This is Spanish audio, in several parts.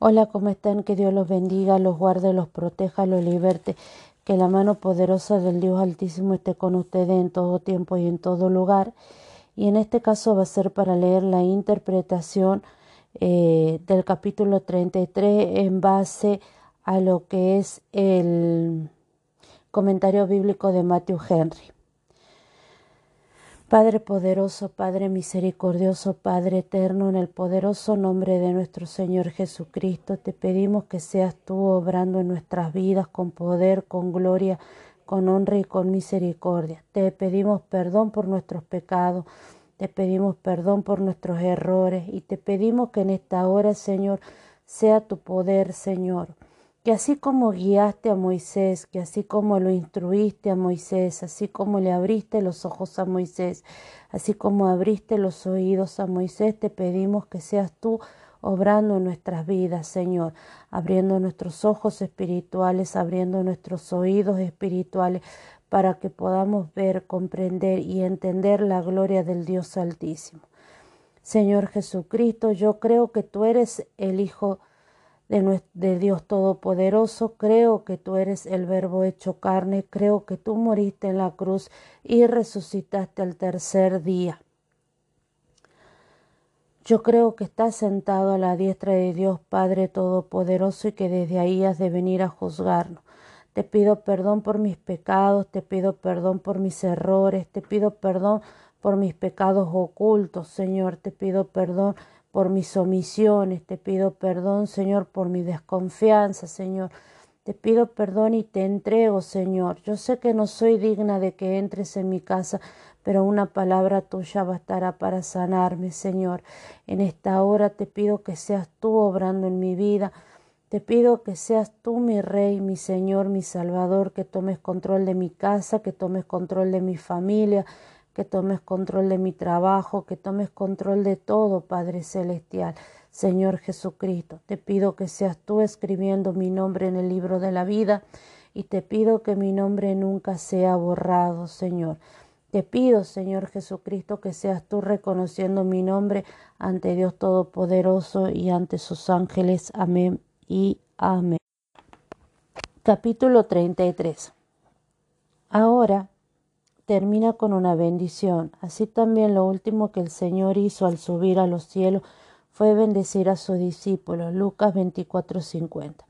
Hola, ¿cómo están? Que Dios los bendiga, los guarde, los proteja, los liberte. Que la mano poderosa del Dios Altísimo esté con ustedes en todo tiempo y en todo lugar. Y en este caso va a ser para leer la interpretación eh, del capítulo 33 en base a lo que es el comentario bíblico de Matthew Henry. Padre poderoso, Padre misericordioso, Padre eterno, en el poderoso nombre de nuestro Señor Jesucristo, te pedimos que seas tú obrando en nuestras vidas con poder, con gloria, con honra y con misericordia. Te pedimos perdón por nuestros pecados, te pedimos perdón por nuestros errores y te pedimos que en esta hora, Señor, sea tu poder, Señor que así como guiaste a Moisés, que así como lo instruiste a Moisés, así como le abriste los ojos a Moisés, así como abriste los oídos a Moisés, te pedimos que seas tú obrando en nuestras vidas, Señor, abriendo nuestros ojos espirituales, abriendo nuestros oídos espirituales, para que podamos ver, comprender y entender la gloria del Dios Altísimo. Señor Jesucristo, yo creo que tú eres el Hijo Dios Todopoderoso, creo que tú eres el Verbo hecho carne, creo que tú moriste en la cruz y resucitaste al tercer día. Yo creo que estás sentado a la diestra de Dios Padre Todopoderoso y que desde ahí has de venir a juzgarnos. Te pido perdón por mis pecados, te pido perdón por mis errores, te pido perdón por mis pecados ocultos, Señor, te pido perdón por mis omisiones, te pido perdón, Señor, por mi desconfianza, Señor. Te pido perdón y te entrego, Señor. Yo sé que no soy digna de que entres en mi casa, pero una palabra tuya bastará para sanarme, Señor. En esta hora te pido que seas tú obrando en mi vida. Te pido que seas tú mi Rey, mi Señor, mi Salvador, que tomes control de mi casa, que tomes control de mi familia, que tomes control de mi trabajo, que tomes control de todo, Padre Celestial. Señor Jesucristo, te pido que seas tú escribiendo mi nombre en el libro de la vida y te pido que mi nombre nunca sea borrado, Señor. Te pido, Señor Jesucristo, que seas tú reconociendo mi nombre ante Dios Todopoderoso y ante sus ángeles. Amén y amén. Capítulo 33. Ahora termina con una bendición. Así también lo último que el Señor hizo al subir a los cielos fue bendecir a sus discípulos. Lucas 24:50.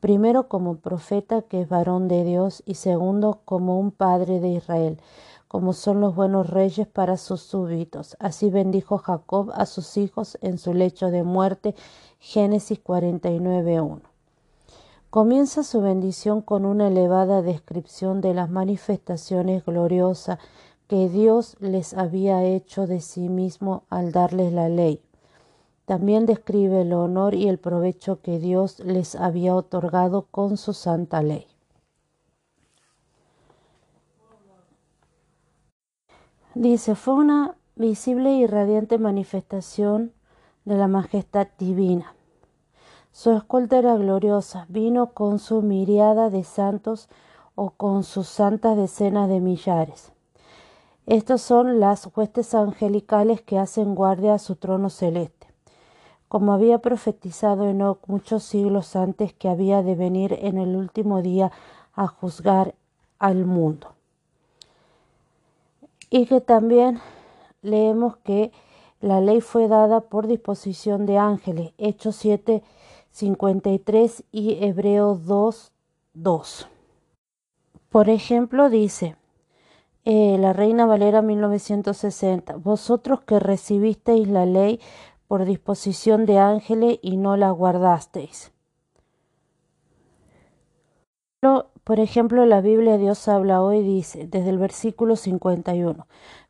Primero como profeta que es varón de Dios y segundo como un padre de Israel, como son los buenos reyes para sus súbditos. Así bendijo Jacob a sus hijos en su lecho de muerte. Génesis 49:1. Comienza su bendición con una elevada descripción de las manifestaciones gloriosas que Dios les había hecho de sí mismo al darles la ley. También describe el honor y el provecho que Dios les había otorgado con su santa ley. Dice, fue una visible y radiante manifestación de la majestad divina. Su escolta era gloriosa, vino con su miriada de santos o con sus santas decenas de millares. Estas son las huestes angelicales que hacen guardia a su trono celeste. Como había profetizado Enoch muchos siglos antes que había de venir en el último día a juzgar al mundo. Y que también leemos que la ley fue dada por disposición de ángeles. Hechos 7, 53 y Hebreo 2, 2. Por ejemplo, dice eh, la Reina Valera 1960, vosotros que recibisteis la ley por disposición de ángeles y no la guardasteis. Por ejemplo, la Biblia Dios habla hoy dice, desde el versículo 51,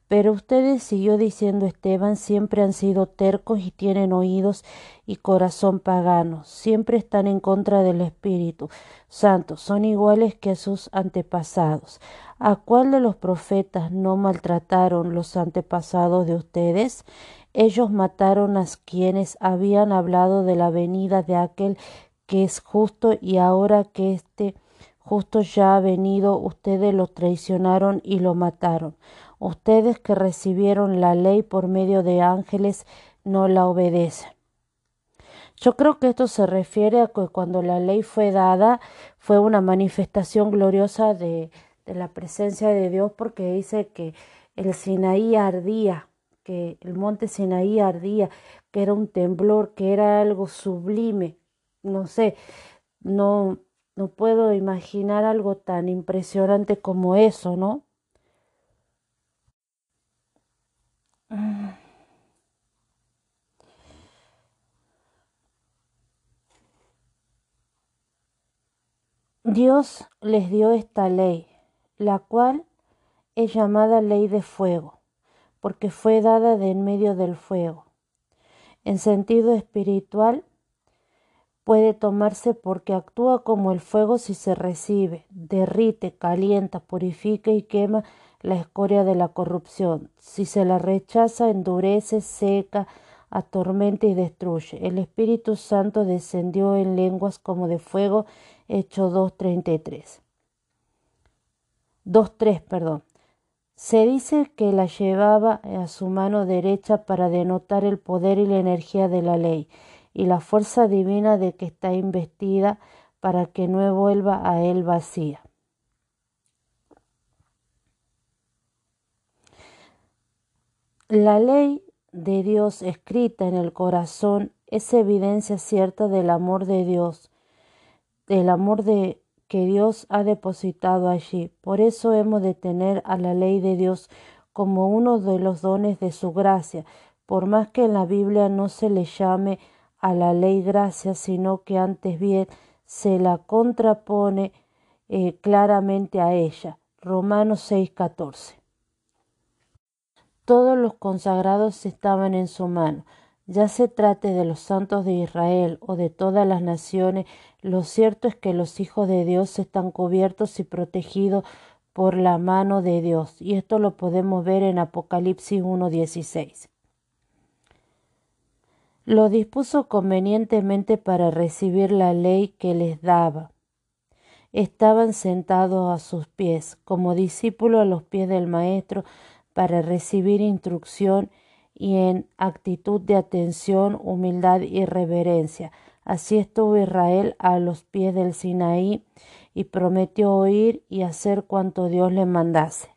pero ustedes, siguió diciendo Esteban, siempre han sido tercos y tienen oídos y corazón pagano, siempre están en contra del Espíritu Santo, son iguales que sus antepasados. ¿A cuál de los profetas no maltrataron los antepasados de ustedes? Ellos mataron a quienes habían hablado de la venida de aquel que es justo y ahora que este justo ya ha venido, ustedes lo traicionaron y lo mataron. Ustedes que recibieron la ley por medio de ángeles no la obedecen. Yo creo que esto se refiere a que cuando la ley fue dada fue una manifestación gloriosa de, de la presencia de Dios porque dice que el Sinaí ardía, que el monte Sinaí ardía, que era un temblor, que era algo sublime. No sé, no, no puedo imaginar algo tan impresionante como eso, ¿no? Dios les dio esta ley, la cual es llamada ley de fuego, porque fue dada de en medio del fuego. En sentido espiritual, puede tomarse porque actúa como el fuego si se recibe, derrite, calienta, purifica y quema la escoria de la corrupción. Si se la rechaza, endurece, seca, atormenta y destruye. El Espíritu Santo descendió en lenguas como de fuego, hecho 2.33. 2.3, perdón. Se dice que la llevaba a su mano derecha para denotar el poder y la energía de la ley y la fuerza divina de que está investida para que no vuelva a él vacía. La ley de Dios escrita en el corazón es evidencia cierta del amor de Dios, del amor de que Dios ha depositado allí. Por eso hemos de tener a la ley de Dios como uno de los dones de su gracia, por más que en la Biblia no se le llame a la ley gracia, sino que antes bien se la contrapone eh, claramente a ella. Romanos 6:14. Todos los consagrados estaban en su mano. Ya se trate de los santos de Israel o de todas las naciones, lo cierto es que los hijos de Dios están cubiertos y protegidos por la mano de Dios, y esto lo podemos ver en Apocalipsis 1.16 lo dispuso convenientemente para recibir la ley que les daba. Estaban sentados a sus pies, como discípulos a los pies del Maestro, para recibir instrucción y en actitud de atención, humildad y reverencia. Así estuvo Israel a los pies del Sinaí y prometió oír y hacer cuanto Dios le mandase.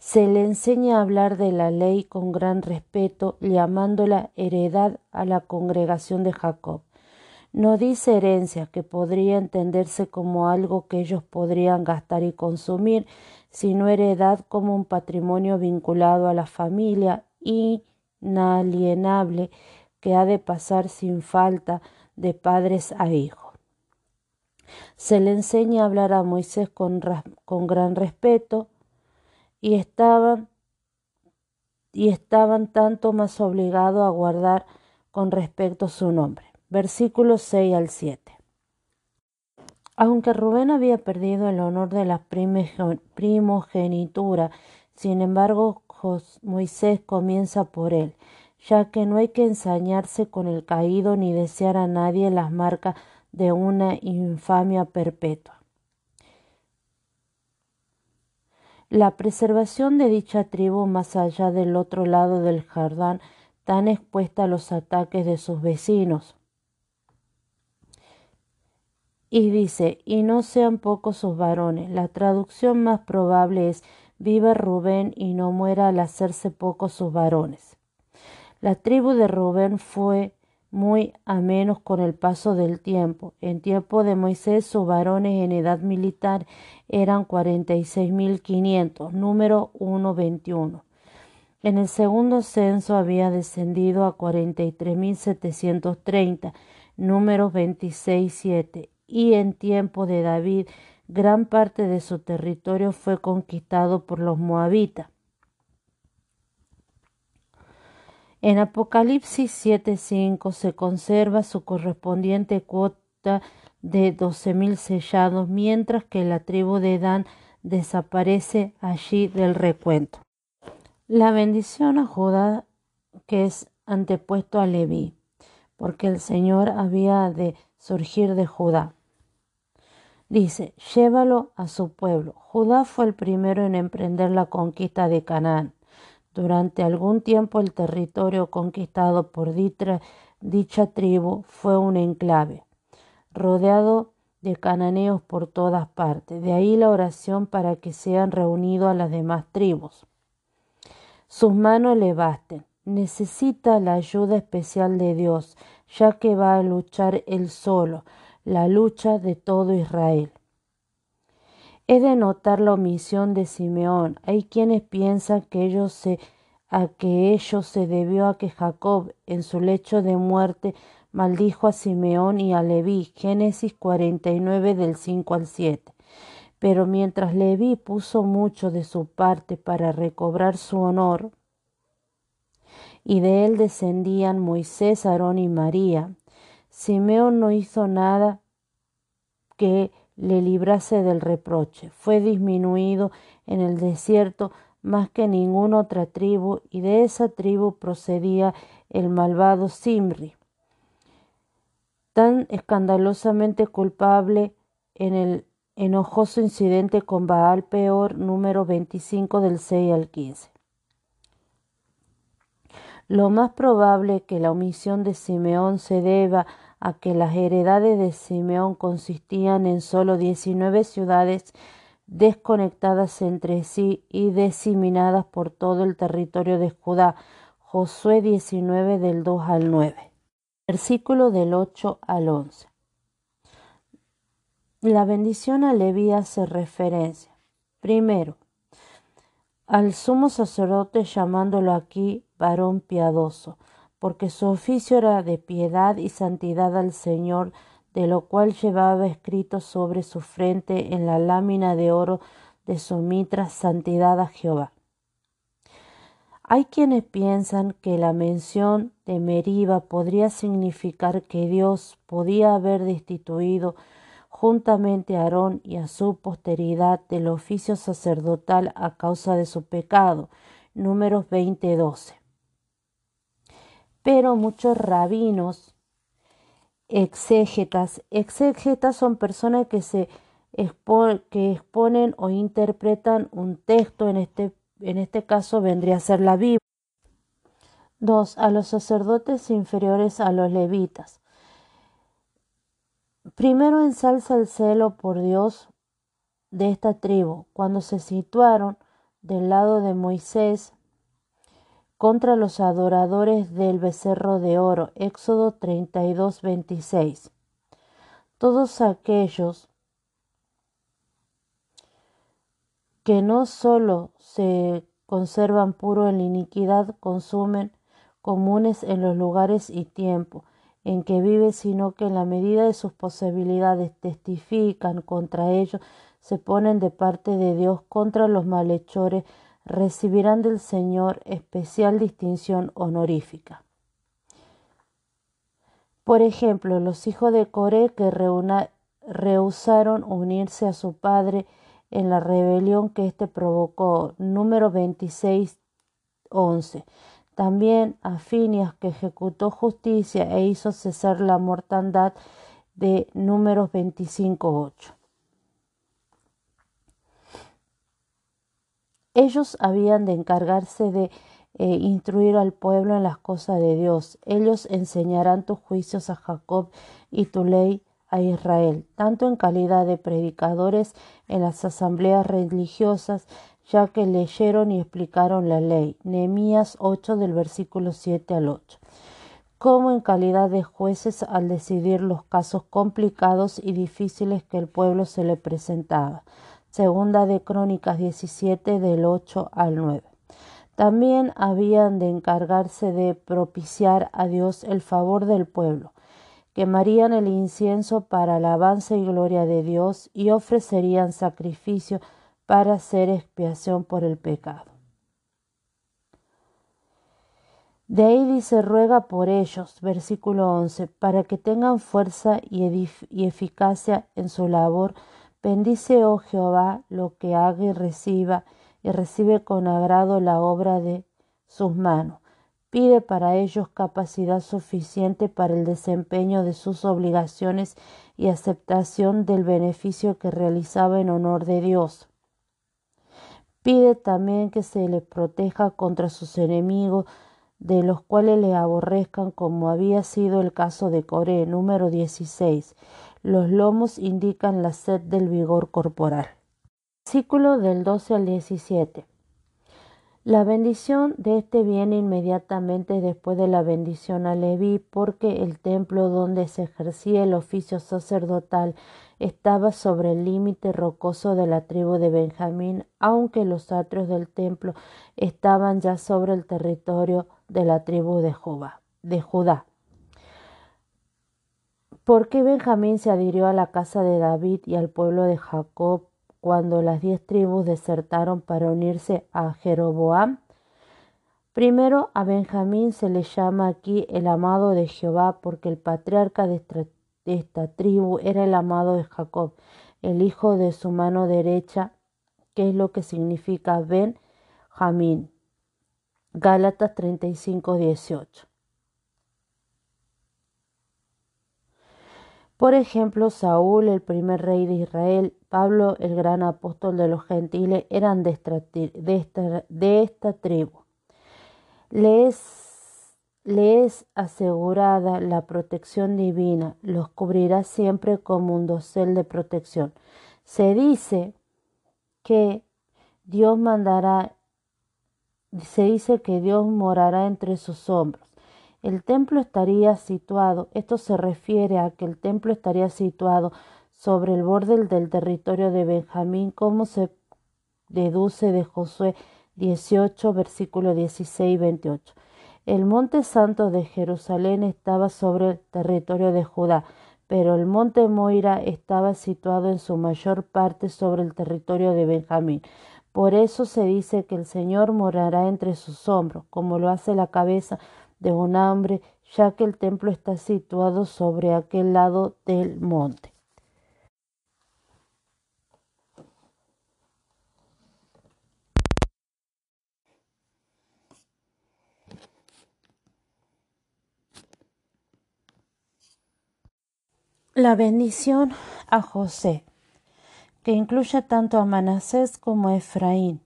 Se le enseña a hablar de la ley con gran respeto, llamándola heredad a la congregación de Jacob. No dice herencia, que podría entenderse como algo que ellos podrían gastar y consumir, sino heredad como un patrimonio vinculado a la familia, inalienable, que ha de pasar sin falta de padres a hijos. Se le enseña a hablar a Moisés con, con gran respeto, y estaban y estaban tanto más obligados a guardar con respecto su nombre. Versículos 6 al 7. Aunque Rubén había perdido el honor de la primogenitura, sin embargo Moisés comienza por él, ya que no hay que ensañarse con el caído ni desear a nadie las marcas de una infamia perpetua. La preservación de dicha tribu más allá del otro lado del Jordán, tan expuesta a los ataques de sus vecinos. Y dice, y no sean pocos sus varones. La traducción más probable es, viva Rubén y no muera al hacerse pocos sus varones. La tribu de Rubén fue muy a menos con el paso del tiempo. En tiempo de Moisés sus varones en edad militar eran cuarenta y seis mil quinientos, número 121. En el segundo censo había descendido a cuarenta y tres mil setecientos treinta, número veintiséis siete, y en tiempo de David gran parte de su territorio fue conquistado por los moabitas. En Apocalipsis 7.5 se conserva su correspondiente cuota de doce mil sellados, mientras que la tribu de Dan desaparece allí del recuento. La bendición a Judá que es antepuesto a Leví, porque el Señor había de surgir de Judá. Dice, llévalo a su pueblo. Judá fue el primero en emprender la conquista de Canaán. Durante algún tiempo el territorio conquistado por dicha, tribu fue un enclave, rodeado de cananeos por todas partes. De ahí la oración para que sean reunidos a las demás tribus. Sus manos le basten. Necesita la ayuda especial de Dios, ya que va a luchar él solo, la lucha de todo Israel. Es de notar la omisión de Simeón. Hay quienes piensan que se, a que ello se debió a que Jacob, en su lecho de muerte, maldijo a Simeón y a Leví, Génesis 49 del 5 al 7. Pero mientras Leví puso mucho de su parte para recobrar su honor, y de él descendían Moisés, Aarón y María, Simeón no hizo nada que le librase del reproche. Fue disminuido en el desierto más que ninguna otra tribu, y de esa tribu procedía el malvado Simri tan escandalosamente culpable en el enojoso incidente con Baal Peor número 25 del 6 al 15. Lo más probable que la omisión de Simeón se deba a que las heredades de Simeón consistían en solo 19 ciudades desconectadas entre sí y diseminadas por todo el territorio de Judá. Josué 19 del 2 al 9. Versículo del 8 al 11. La bendición a Leví hace referencia, primero, al sumo sacerdote llamándolo aquí varón piadoso, porque su oficio era de piedad y santidad al Señor, de lo cual llevaba escrito sobre su frente en la lámina de oro de su mitra santidad a Jehová. Hay quienes piensan que la mención de Meriba podría significar que Dios podía haber destituido juntamente a Aarón y a su posteridad del oficio sacerdotal a causa de su pecado. Números 20:12. Pero muchos rabinos, exégetas, exégetas son personas que se que exponen o interpretan un texto en este en este caso vendría a ser la Biblia. 2. A los sacerdotes inferiores a los levitas. Primero ensalza el celo por Dios de esta tribu, cuando se situaron del lado de Moisés contra los adoradores del becerro de oro. Éxodo 32, 26. Todos aquellos que no sólo se conservan puro en la iniquidad, consumen comunes en los lugares y tiempo en que vive, sino que en la medida de sus posibilidades testifican contra ellos, se ponen de parte de Dios contra los malhechores, recibirán del Señor especial distinción honorífica. Por ejemplo, los hijos de Coré que rehusaron unirse a su padre en la rebelión que éste provocó. Número 26, 11. También a Finias que ejecutó justicia e hizo cesar la mortandad de números 25, 8. Ellos habían de encargarse de eh, instruir al pueblo en las cosas de Dios. Ellos enseñarán tus juicios a Jacob y tu ley a Israel, tanto en calidad de predicadores en las asambleas religiosas, ya que leyeron y explicaron la ley, Nehemías 8 del versículo 7 al 8, como en calidad de jueces al decidir los casos complicados y difíciles que el pueblo se le presentaba. Segunda de Crónicas 17 del 8 al 9. También habían de encargarse de propiciar a Dios el favor del pueblo, quemarían el incienso para alabanza y gloria de Dios y ofrecerían sacrificio para hacer expiación por el pecado. De ahí dice, ruega por ellos, versículo 11, para que tengan fuerza y, y eficacia en su labor. Bendice, oh Jehová, lo que haga y reciba, y recibe con agrado la obra de sus manos pide para ellos capacidad suficiente para el desempeño de sus obligaciones y aceptación del beneficio que realizaba en honor de Dios. Pide también que se les proteja contra sus enemigos de los cuales le aborrezcan, como había sido el caso de Coré, número 16. Los lomos indican la sed del vigor corporal. Versículo del 12 al 17. La bendición de este viene inmediatamente después de la bendición a Leví, porque el templo donde se ejercía el oficio sacerdotal estaba sobre el límite rocoso de la tribu de Benjamín, aunque los atrios del templo estaban ya sobre el territorio de la tribu de, de Judá. ¿Por qué Benjamín se adhirió a la casa de David y al pueblo de Jacob cuando las diez tribus desertaron para unirse a Jeroboam. Primero a Benjamín se le llama aquí el amado de Jehová porque el patriarca de esta, tribu era el amado de Jacob, el hijo de su mano derecha, que es lo que significa Benjamín. Gálatas 35, 18. Por ejemplo, Saúl, el primer rey de Israel, Pablo, el gran apóstol de los gentiles, eran de esta, tribu. Le es, asegurada la protección divina, los cubrirá siempre como un dosel de protección. Se dice que Dios mandará, se dice que Dios morará entre sus hombros. El templo estaría situado, esto se refiere a que el templo estaría situado sobre el borde del territorio de Benjamín, como se deduce de Josué 18, versículo 16 y 28. El monte santo de Jerusalén estaba sobre el territorio de Judá, pero el monte Moira estaba situado en su mayor parte sobre el territorio de Benjamín. Por eso se dice que el Señor morará entre sus hombros, como lo hace la cabeza de un hombre, ya que el templo está situado sobre aquel lado del monte. La bendición a José, que incluye tanto a Manasés como a Efraín.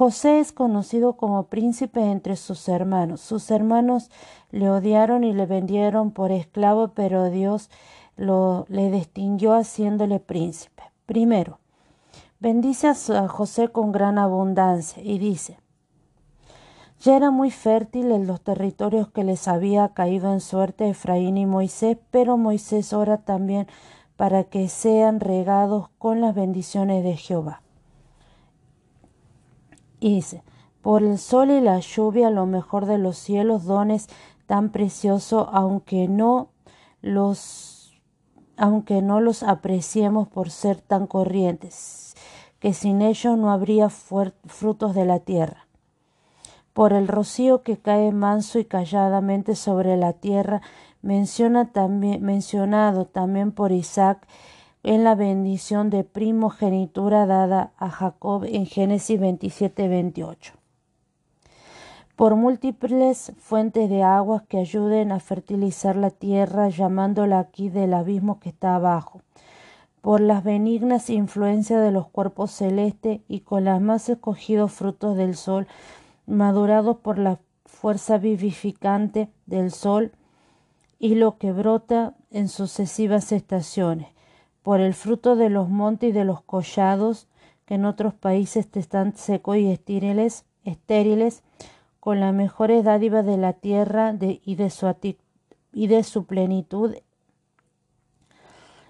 José es conocido como príncipe entre sus hermanos. Sus hermanos le odiaron y le vendieron por esclavo, pero Dios le distinguió haciéndole príncipe. Primero, bendice a José con gran abundancia y dice, ya era muy fértil en los territorios que les había caído en suerte Efraín y Moisés, pero Moisés ora también para que sean regados con las bendiciones de Jehová. Por el sol y la lluvia, lo mejor de los cielos, dones tan preciosos, aunque no los aunque no los apreciemos por ser tan corrientes, que sin ellos no habría frutos de la tierra. Por el rocío que cae manso y calladamente sobre la tierra, menciona también, mencionado también por Isaac en la bendición de primogenitura dada a Jacob en Génesis 27, 28. Por múltiples fuentes de aguas que ayuden a fertilizar la tierra, llamándola aquí del abismo que está abajo. Por las benignas influencias de los cuerpos celestes y con los más escogidos frutos del sol, madurados por la fuerza vivificante del sol y lo que brota en sucesivas estaciones, por el fruto de los montes y de los collados, que en otros países están secos y estériles, estériles, con las mejores dádivas de la tierra y, de su y de su plenitud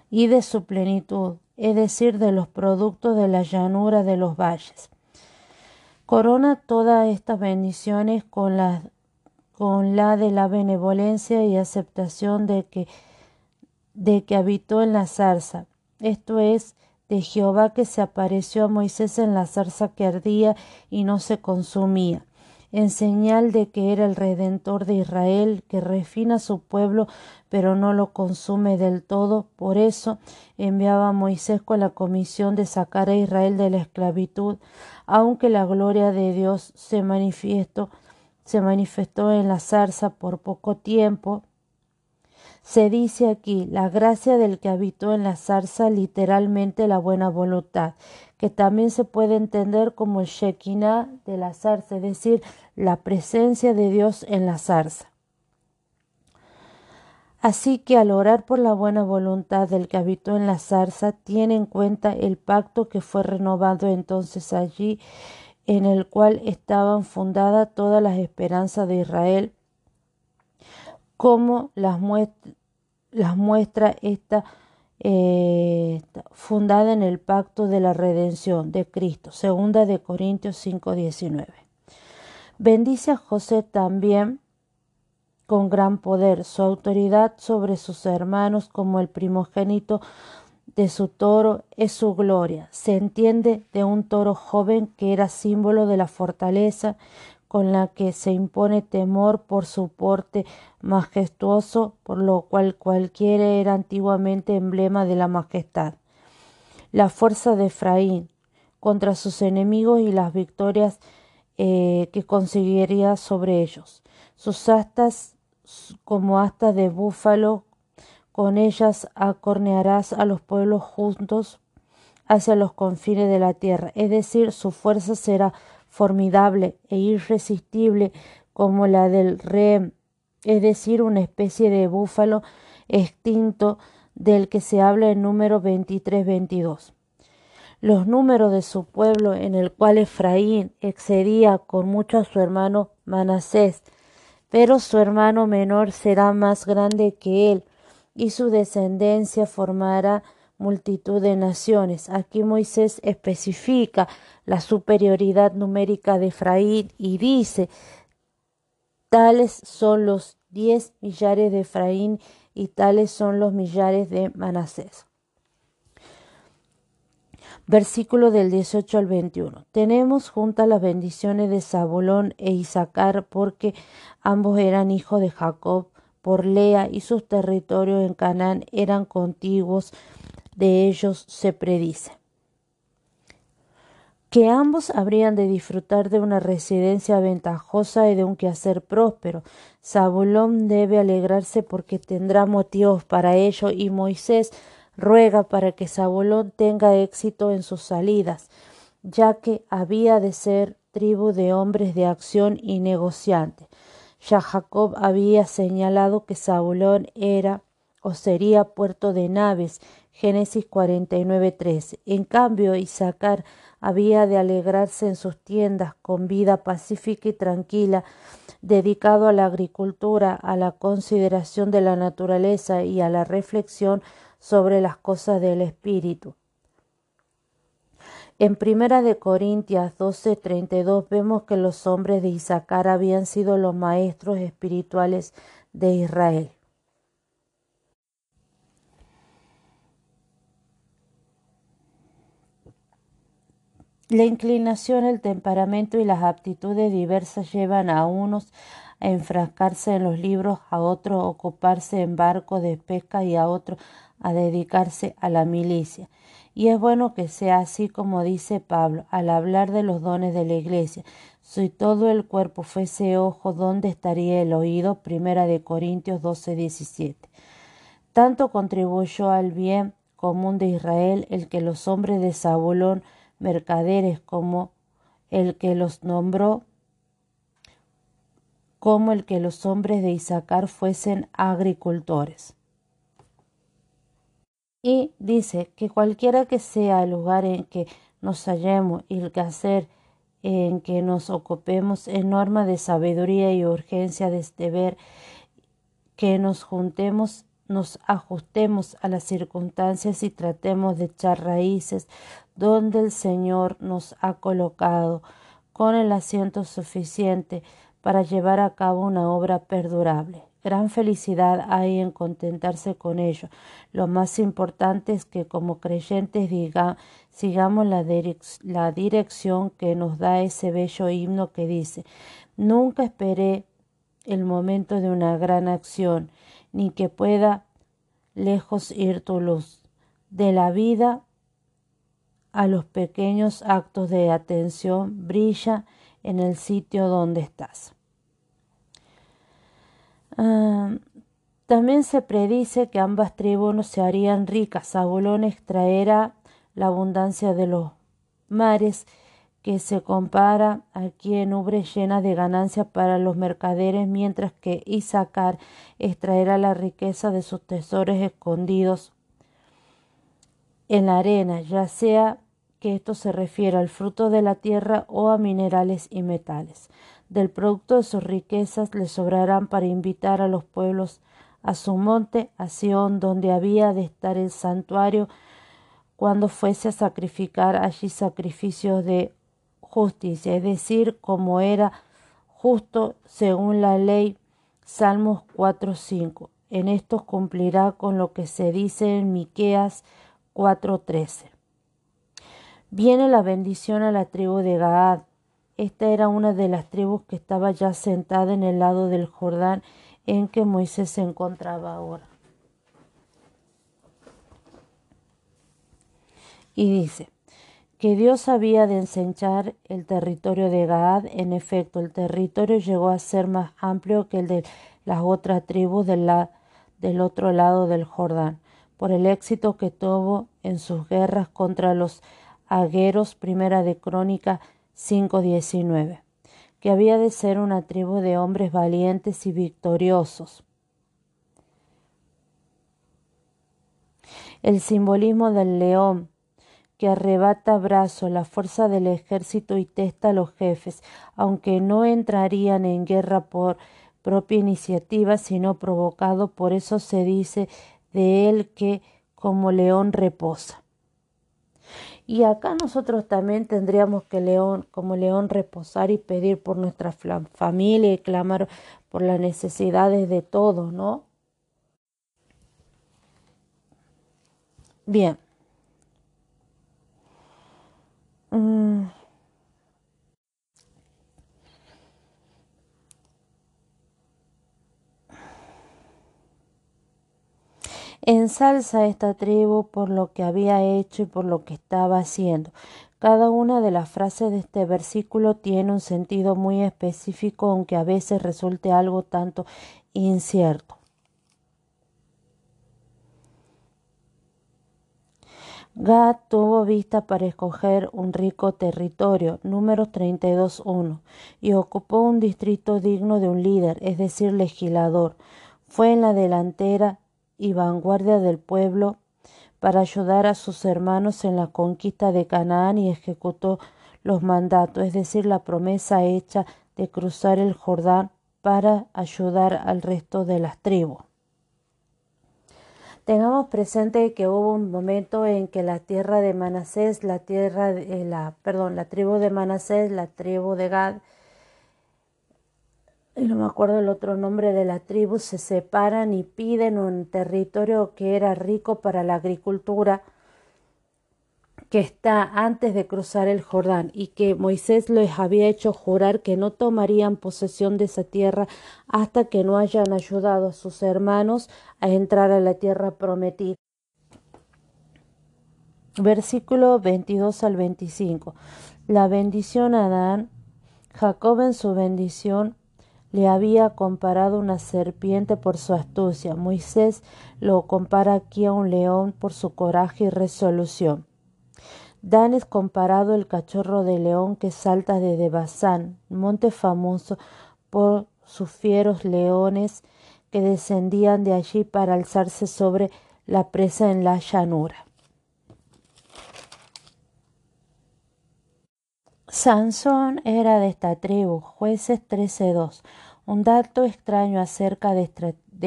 y de su plenitud, es decir, de los productos de la llanura de los valles. Corona todas estas bendiciones con la, con la de la benevolencia y aceptación de que, de que habitó en la zarza. Esto es, de Jehová que se apareció a Moisés en la zarza que ardía y no se consumía en señal de que era el Redentor de Israel, que refina su pueblo, pero no lo consume del todo. Por eso enviaba a Moisés con la comisión de sacar a Israel de la esclavitud, aunque la gloria de Dios se manifestó, se manifestó en la zarza por poco tiempo. Se dice aquí la gracia del que habitó en la zarza, literalmente la buena voluntad, que también se puede entender como el Shekinah de la zarza, es decir, la presencia de Dios en la zarza. Así que al orar por la buena voluntad del que habitó en la zarza, tiene en cuenta el pacto que fue renovado entonces allí, en el cual estaban fundadas todas las esperanzas de Israel, como las, muestra, esta eh, fundada en el pacto de la redención de Cristo, segunda de Corintios 5:19. Bendice a José también con gran poder, su autoridad sobre sus hermanos como el primogénito de su toro es su gloria. Se entiende de un toro joven que era símbolo de la fortaleza con la que se impone temor por su porte majestuoso, por lo cual cualquiera era antiguamente emblema de la majestad. La fuerza de Efraín contra sus enemigos y las victorias eh, que conseguiría sobre ellos. Sus astas como asta de búfalo, con ellas acornearás a los pueblos juntos hacia los confines de la tierra, es decir, su fuerza será formidable e irresistible como la del rey, es decir, una especie de búfalo extinto del que se habla en número 23-22. Los números de su pueblo, en el cual Efraín excedía con mucho a su hermano Manasés, pero su hermano menor será más grande que él, y su descendencia formará multitud de naciones. Aquí Moisés especifica la superioridad numérica de Efraín y dice, tales son los diez millares de Efraín y tales son los millares de Manasés versículo del 18 al 21. Tenemos juntas las bendiciones de Zabulón e Isaacar porque ambos eran hijos de Jacob por Lea y sus territorios en Canaán eran contiguos de ellos se predice que ambos habrían de disfrutar de una residencia ventajosa y de un quehacer próspero. Zabulón debe alegrarse porque tendrá motivos para ello y Moisés ruega para que Zabulón tenga éxito en sus salidas, ya que había de ser tribu de hombres de acción y negociantes. Ya Jacob había señalado que Zabulón era o sería puerto de naves, Génesis 49.3. En cambio, Isaacar había de alegrarse en sus tiendas con vida pacífica y tranquila, dedicado a la agricultura, a la consideración de la naturaleza y a la reflexión sobre las cosas del Espíritu. En Primera de Corintias 12:32 vemos que los hombres de Isaacar habían sido los maestros espirituales de Israel. La inclinación, el temperamento y las aptitudes diversas llevan a unos a enfrascarse en los libros, a otros a ocuparse en barcos de pesca y a otros a dedicarse a la milicia. Y es bueno que sea así como dice Pablo al hablar de los dones de la iglesia. Si todo el cuerpo fuese ojo, ¿dónde estaría el oído? Primera de Corintios 12, 17. Tanto contribuyó al bien común de Israel el que los hombres de Zabulón, mercaderes, como el que los nombró, como el que los hombres de Isaacar fuesen agricultores. Y dice que cualquiera que sea el lugar en que nos hallemos y el quehacer en que nos ocupemos en norma de sabiduría y urgencia de este ver que nos juntemos, nos ajustemos a las circunstancias y tratemos de echar raíces donde el Señor nos ha colocado con el asiento suficiente para llevar a cabo una obra perdurable. Gran felicidad hay en contentarse con ello. Lo más importante es que como creyentes diga, sigamos la, la dirección que nos da ese bello himno que dice, nunca esperé el momento de una gran acción, ni que pueda lejos ir tu luz. De la vida a los pequeños actos de atención brilla en el sitio donde estás. Ah, también se predice que ambas tribus se harían ricas. Zabulón extraerá la abundancia de los mares que se compara aquí en ubres llenas de ganancias para los mercaderes, mientras que Isaacar extraerá la riqueza de sus tesoros escondidos en la arena, ya sea que esto se refiera al fruto de la tierra o a minerales y metales. Del producto de sus riquezas le sobrarán para invitar a los pueblos a su monte, a Sión, donde había de estar el santuario, cuando fuese a sacrificar allí sacrificios de justicia, es decir, como era justo según la ley. Salmos 4:5. En esto cumplirá con lo que se dice en Miqueas 4:13. Viene la bendición a la tribu de Gaad. Esta era una de las tribus que estaba ya sentada en el lado del Jordán en que Moisés se encontraba ahora. Y dice, que Dios había de ensanchar el territorio de Gaad. En efecto, el territorio llegó a ser más amplio que el de las otras tribus del, del otro lado del Jordán, por el éxito que tuvo en sus guerras contra los agueros, primera de Crónica 5.19, que había de ser una tribu de hombres valientes y victoriosos. El simbolismo del león que arrebata brazo la fuerza del ejército y testa a los jefes, aunque no entrarían en guerra por propia iniciativa, sino provocado, por eso se dice de él que como león reposa. Y acá nosotros también tendríamos que león, como león reposar y pedir por nuestra familia y clamar por las necesidades de todos, ¿no? Bien. Mm. Ensalza esta tribu por lo que había hecho y por lo que estaba haciendo. Cada una de las frases de este versículo tiene un sentido muy específico, aunque a veces resulte algo tanto incierto. Gad tuvo vista para escoger un rico territorio, número 32.1, y ocupó un distrito digno de un líder, es decir, legislador. Fue en la delantera y vanguardia del pueblo para ayudar a sus hermanos en la conquista de Canaán y ejecutó los mandatos, es decir, la promesa hecha de cruzar el Jordán para ayudar al resto de las tribus. Tengamos presente que hubo un momento en que la tierra de Manasés, la tierra de la, perdón, la tribu de Manasés, la tribu de Gad, y no me acuerdo el otro nombre de la tribu, se separan y piden un territorio que era rico para la agricultura que está antes de cruzar el Jordán y que Moisés les había hecho jurar que no tomarían posesión de esa tierra hasta que no hayan ayudado a sus hermanos a entrar a la tierra prometida. Versículo 22 al 25. La bendición a Adán. Jacob en su bendición le había comparado una serpiente por su astucia. Moisés lo compara aquí a un león por su coraje y resolución. Dan es comparado el cachorro de león que salta desde Bazán, monte famoso por sus fieros leones que descendían de allí para alzarse sobre la presa en la llanura. Sansón era de esta tribu, jueces 13.2. Un dato extraño acerca de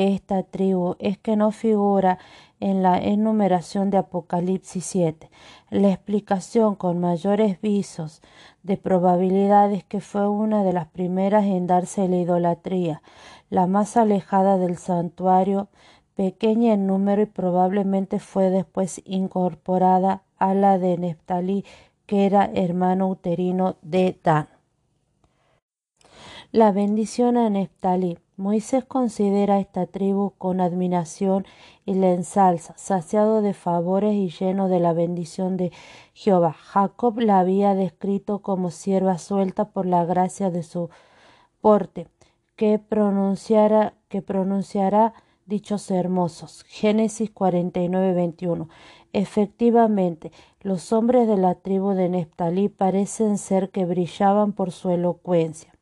esta tribu es que no figura en la enumeración de Apocalipsis 7. La explicación con mayores visos de probabilidades que fue una de las primeras en darse la idolatría, la más alejada del santuario, pequeña en número y probablemente fue después incorporada a la de Neftalí, que era hermano uterino de Dan. La bendición a Neftalí. Moisés considera esta tribu con admiración y la ensalza, saciado de favores y lleno de la bendición de Jehová. Jacob la había descrito como sierva suelta por la gracia de su porte, que pronunciara, que pronunciará dichos hermosos. Génesis 49, 21. Efectivamente, los hombres de la tribu de Neftalí parecen ser que brillaban por su elocuencia.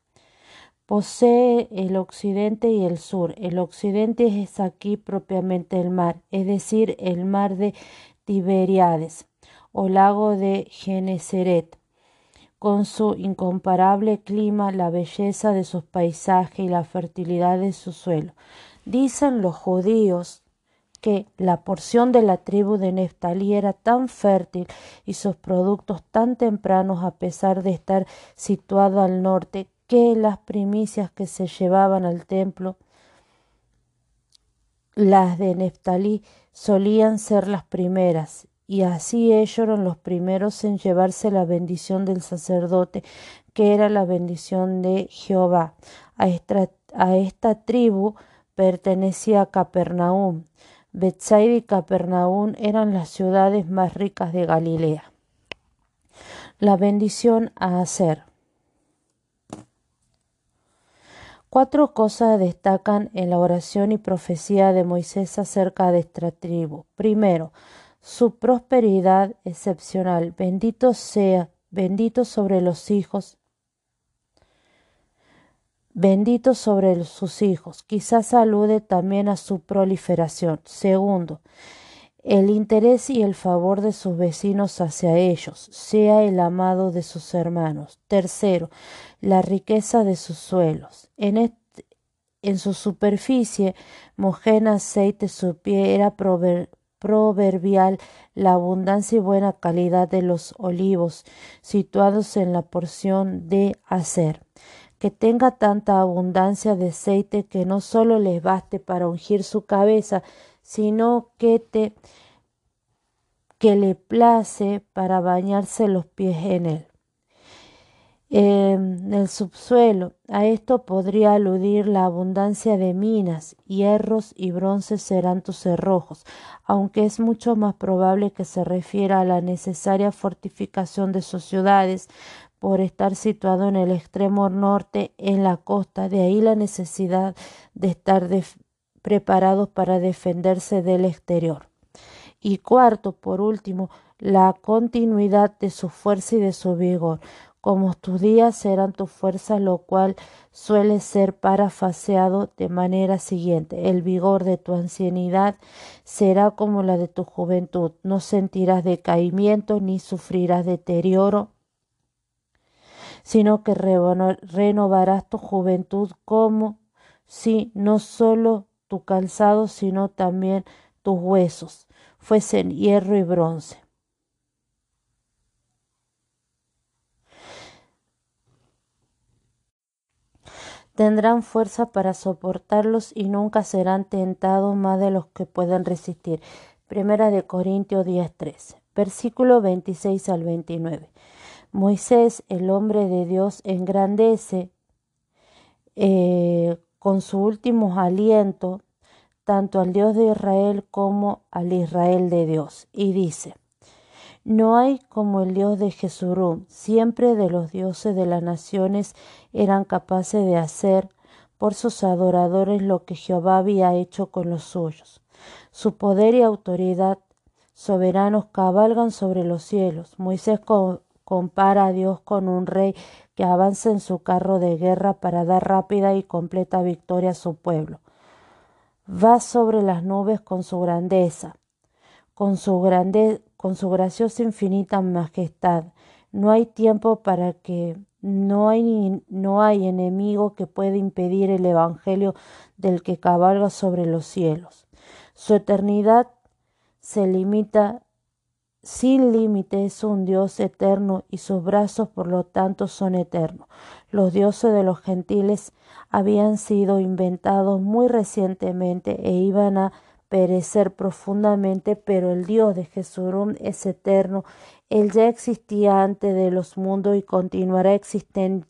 Posee el occidente y el sur. El occidente es aquí propiamente el mar, es decir, el mar de Tiberiades o lago de Geneseret con su incomparable clima, la belleza de sus paisajes y la fertilidad de su suelo. Dicen los judíos que la porción de la tribu de Neftalí era tan fértil y sus productos tan tempranos a pesar de estar situado al norte que las primicias que se llevaban al templo, las de Neftalí, solían ser las primeras y así ellos eran los primeros en llevarse la bendición del sacerdote, que era la bendición de Jehová. A esta, tribu pertenecía Capernaum. Bethsaida y Capernaum eran las ciudades más ricas de Galilea. La bendición a hacer. Cuatro cosas destacan en la oración y profecía de Moisés acerca de esta tribu. Primero, su prosperidad excepcional. Bendito sea, bendito sobre los hijos, bendito sobre sus hijos. Quizás alude también a su proliferación. Segundo, el interés y el favor de sus vecinos hacia ellos, sea el amado de sus hermanos. Tercero, la riqueza de sus suelos. En, en su superficie, mojena aceite su pie era prover proverbial la abundancia y buena calidad de los olivos situados en la porción de hacer que tenga tanta abundancia de aceite que no solo les baste para ungir su cabeza, sino que te que le place para bañarse los pies en él en el subsuelo. A esto podría aludir la abundancia de minas, hierros y bronces serán tus cerrojos, aunque es mucho más probable que se refiera a la necesaria fortificación de sus ciudades por estar situado en el extremo norte en la costa, de ahí la necesidad de estar preparados para defenderse del exterior. Y cuarto, por último, la continuidad de su fuerza y de su vigor como tus días serán tu fuerza, lo cual suele ser parafaseado de manera siguiente. El vigor de tu ancianidad será como la de tu juventud. No sentirás decaimiento ni sufrirás deterioro, sino que renovarás tu juventud como si no solo tu calzado, sino también tus huesos fuesen hierro y bronce. tendrán fuerza para soportarlos y nunca serán tentados más de los que pueden resistir. Primera de Corintios 10:13, versículo 26 al 29. Moisés, el hombre de Dios, engrandece eh, con su último aliento tanto al Dios de Israel como al Israel de Dios, y dice, no hay como el Dios de Jesurú, siempre de los dioses de las naciones eran capaces de hacer por sus adoradores lo que Jehová había hecho con los suyos. Su poder y autoridad soberanos cabalgan sobre los cielos. Moisés compara a Dios con un rey que avanza en su carro de guerra para dar rápida y completa victoria a su pueblo. Va sobre las nubes con su grandeza, con su grandeza con su graciosa infinita majestad. No hay tiempo para que no hay, no hay enemigo que pueda impedir el Evangelio del que cabalga sobre los cielos. Su eternidad se limita sin límite, es un Dios eterno y sus brazos por lo tanto son eternos. Los dioses de los gentiles habían sido inventados muy recientemente e iban a perecer profundamente, pero el Dios de Jesurún es eterno. Él ya existía antes de los mundos y continuará existiendo